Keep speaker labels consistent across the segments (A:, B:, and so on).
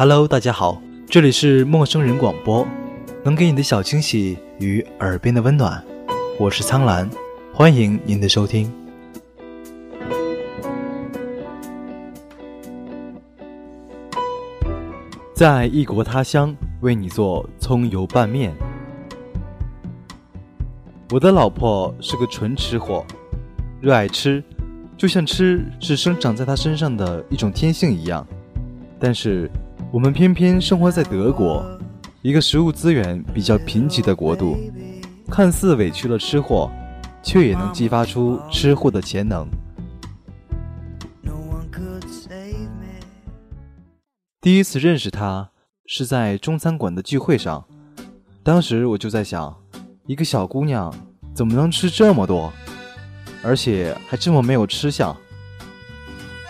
A: Hello，大家好，这里是陌生人广播，能给你的小惊喜与耳边的温暖，我是苍兰，欢迎您的收听。在异国他乡为你做葱油拌面。我的老婆是个纯吃货，热爱吃，就像吃是生长在她身上的一种天性一样，但是。我们偏偏生活在德国，一个食物资源比较贫瘠的国度，看似委屈了吃货，却也能激发出吃货的潜能。第一次认识他是在中餐馆的聚会上，当时我就在想，一个小姑娘怎么能吃这么多，而且还这么没有吃相？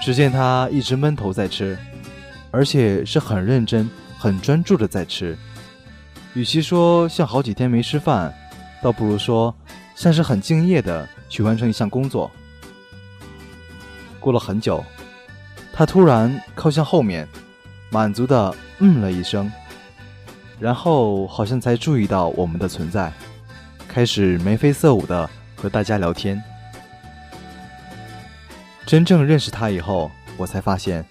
A: 只见她一直闷头在吃。而且是很认真、很专注的在吃，与其说像好几天没吃饭，倒不如说像是很敬业的去完成一项工作。过了很久，他突然靠向后面，满足的嗯了一声，然后好像才注意到我们的存在，开始眉飞色舞的和大家聊天。真正认识他以后，我才发现。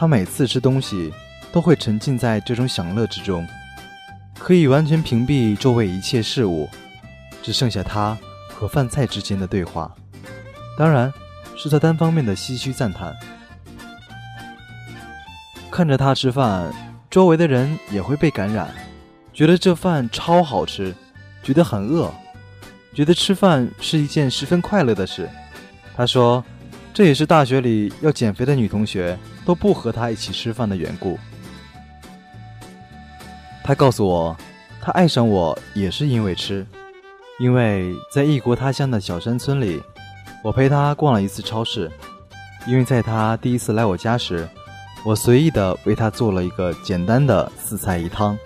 A: 他每次吃东西都会沉浸在这种享乐之中，可以完全屏蔽周围一切事物，只剩下他和饭菜之间的对话。当然，是他单方面的唏嘘赞叹。看着他吃饭，周围的人也会被感染，觉得这饭超好吃，觉得很饿，觉得吃饭是一件十分快乐的事。他说。这也是大学里要减肥的女同学都不和他一起吃饭的缘故。他告诉我，他爱上我也是因为吃，因为在异国他乡的小山村里，我陪他逛了一次超市，因为在他第一次来我家时，我随意的为他做了一个简单的四菜一汤，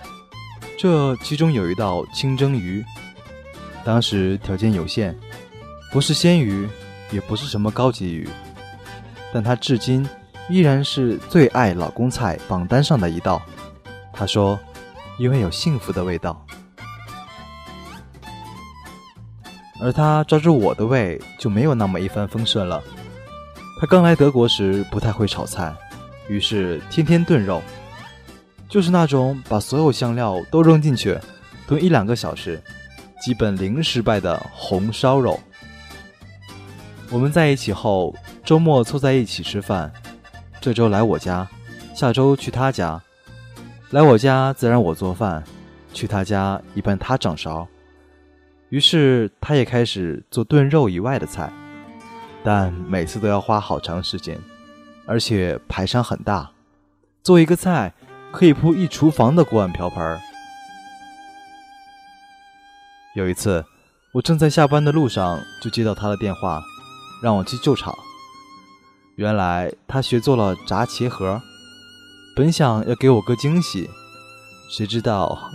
A: 这其中有一道清蒸鱼，当时条件有限，不是鲜鱼。也不是什么高级鱼，但他至今依然是最爱老公菜榜单上的一道。他说：“因为有幸福的味道。”而他抓住我的胃就没有那么一帆风顺了。他刚来德国时不太会炒菜，于是天天炖肉，就是那种把所有香料都扔进去，炖一两个小时，基本零失败的红烧肉。我们在一起后，周末凑在一起吃饭。这周来我家，下周去他家。来我家自然我做饭，去他家一般他掌勺。于是他也开始做炖肉以外的菜，但每次都要花好长时间，而且排场很大，做一个菜可以铺一厨房的锅碗瓢盆。有一次，我正在下班的路上，就接到他的电话。让我去救场。原来他学做了炸茄盒，本想要给我个惊喜，谁知道，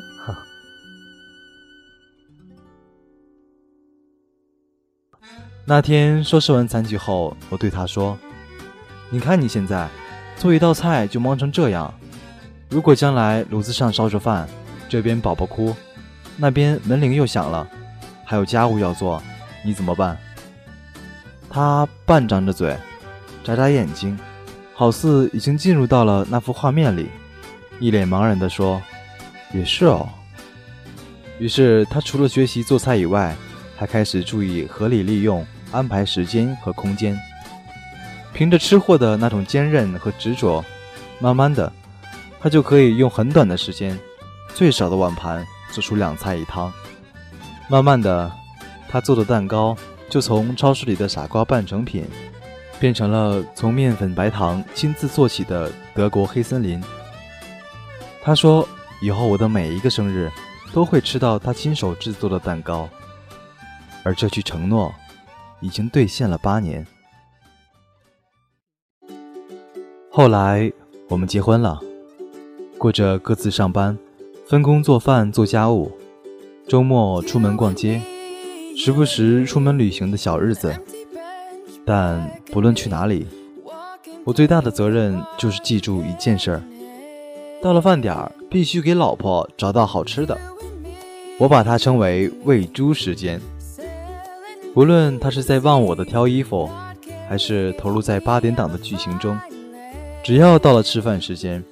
A: 那天收拾完残局后，我对他说：“你看你现在做一道菜就忙成这样，如果将来炉子上烧着饭，这边宝宝哭，那边门铃又响了，还有家务要做，你怎么办？”他半张着嘴，眨眨眼睛，好似已经进入到了那幅画面里，一脸茫然地说：“也是哦。”于是他除了学习做菜以外，还开始注意合理利用、安排时间和空间。凭着吃货的那种坚韧和执着，慢慢的，他就可以用很短的时间，最少的碗盘做出两菜一汤。慢慢的，他做的蛋糕。就从超市里的傻瓜半成品，变成了从面粉白糖亲自做起的德国黑森林。他说：“以后我的每一个生日，都会吃到他亲手制作的蛋糕。”而这句承诺，已经兑现了八年。后来我们结婚了，过着各自上班、分工做饭做家务，周末出门逛街。时不时出门旅行的小日子，但不论去哪里，我最大的责任就是记住一件事儿：到了饭点儿，必须给老婆找到好吃的。我把它称为“喂猪时间”。无论他是在忘我的挑衣服，还是投入在八点档的剧情中，只要到了吃饭时间，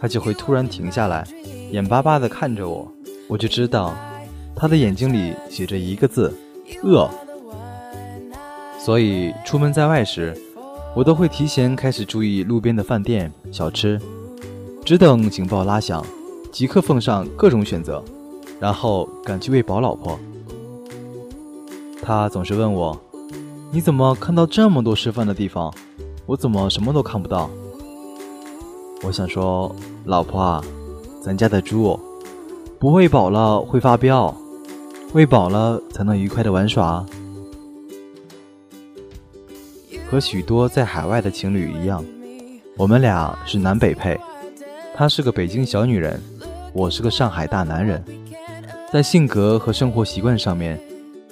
A: 他就会突然停下来，眼巴巴地看着我。我就知道，他的眼睛里写着一个字：饿。所以出门在外时，我都会提前开始注意路边的饭店、小吃。只等警报拉响，即刻奉上各种选择，然后赶去喂饱老婆。他总是问我：“你怎么看到这么多吃饭的地方，我怎么什么都看不到？”我想说：“老婆啊，咱家的猪不喂饱了会发飙，喂饱了才能愉快的玩耍。”和许多在海外的情侣一样，我们俩是南北配。她是个北京小女人，我是个上海大男人，在性格和生活习惯上面，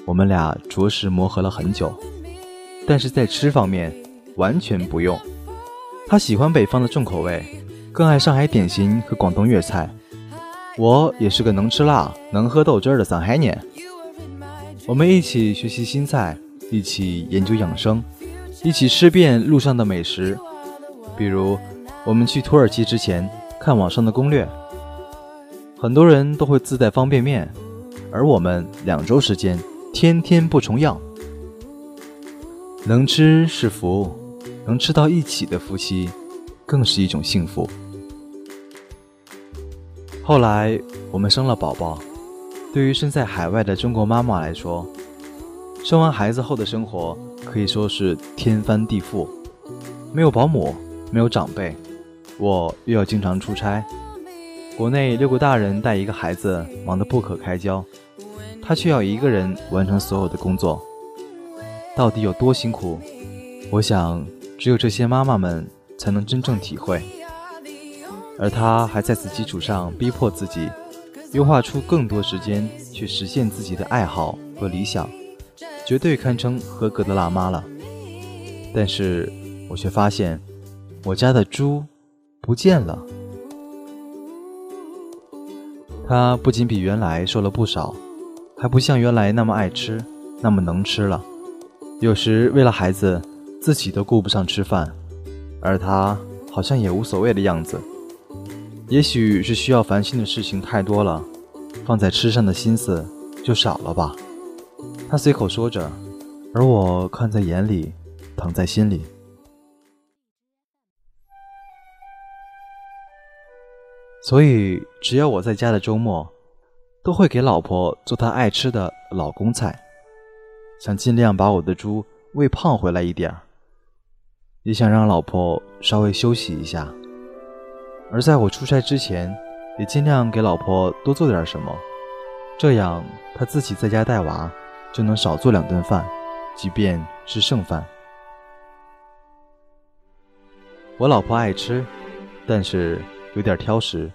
A: 我们俩着实磨合了很久。但是在吃方面，完全不用。她喜欢北方的重口味，更爱上海点心和广东粤菜。我也是个能吃辣、能喝豆汁儿的上海人。我们一起学习新菜，一起研究养生，一起吃遍路上的美食。比如，我们去土耳其之前。看网上的攻略，很多人都会自带方便面，而我们两周时间，天天不重样。能吃是福，能吃到一起的夫妻，更是一种幸福。后来我们生了宝宝，对于身在海外的中国妈妈来说，生完孩子后的生活可以说是天翻地覆，没有保姆，没有长辈。我又要经常出差，国内六个大人带一个孩子，忙得不可开交，他却要一个人完成所有的工作，到底有多辛苦？我想，只有这些妈妈们才能真正体会。而他还在此基础上逼迫自己，优化出更多时间去实现自己的爱好和理想，绝对堪称合格的辣妈了。但是我却发现，我家的猪。不见了。他不仅比原来瘦了不少，还不像原来那么爱吃，那么能吃了。有时为了孩子，自己都顾不上吃饭，而他好像也无所谓的样子。也许是需要烦心的事情太多了，放在吃上的心思就少了吧。他随口说着，而我看在眼里，疼在心里。所以，只要我在家的周末，都会给老婆做她爱吃的老公菜，想尽量把我的猪喂胖回来一点儿，也想让老婆稍微休息一下。而在我出差之前，也尽量给老婆多做点什么，这样她自己在家带娃，就能少做两顿饭，即便是剩饭。我老婆爱吃，但是。有点挑食，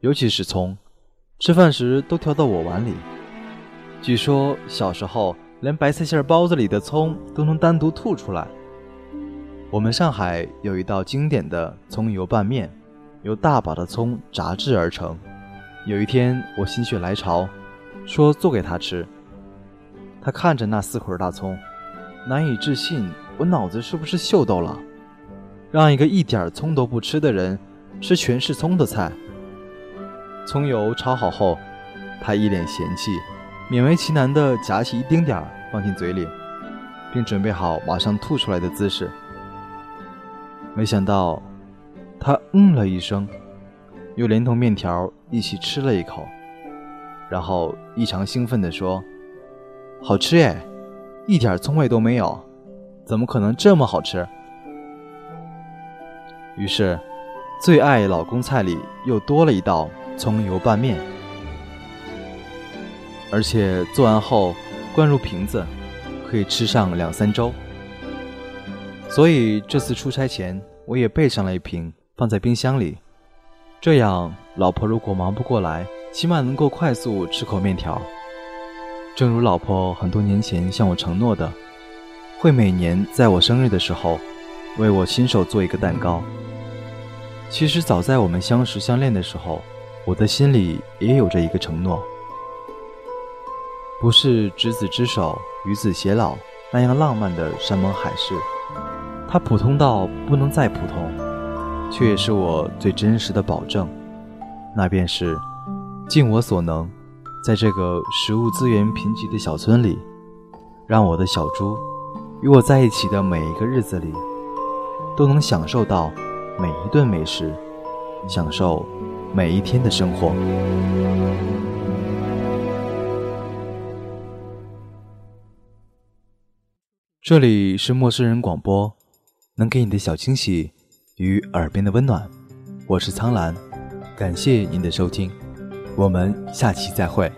A: 尤其是葱，吃饭时都挑到我碗里。据说小时候连白菜馅包子里的葱都能单独吐出来。我们上海有一道经典的葱油拌面，由大把的葱炸制而成。有一天我心血来潮，说做给他吃。他看着那四捆大葱，难以置信：我脑子是不是秀逗了？让一个一点葱都不吃的人。吃全是葱的菜，葱油炒好后，他一脸嫌弃，勉为其难地夹起一丁点儿放进嘴里，并准备好马上吐出来的姿势。没想到，他嗯了一声，又连同面条一起吃了一口，然后异常兴奋地说：“好吃耶，一点葱味都没有，怎么可能这么好吃？”于是。最爱老公菜里又多了一道葱油拌面，而且做完后灌入瓶子，可以吃上两三周。所以这次出差前，我也备上了一瓶，放在冰箱里。这样，老婆如果忙不过来，起码能够快速吃口面条。正如老婆很多年前向我承诺的，会每年在我生日的时候，为我亲手做一个蛋糕。其实早在我们相识相恋的时候，我的心里也有着一个承诺，不是执子之手与子偕老那样浪漫的山盟海誓，它普通到不能再普通，却也是我最真实的保证，那便是尽我所能，在这个食物资源贫瘠的小村里，让我的小猪与我在一起的每一个日子里，都能享受到。每一顿美食，享受每一天的生活。这里是陌生人广播，能给你的小惊喜与耳边的温暖。我是苍兰，感谢您的收听，我们下期再会。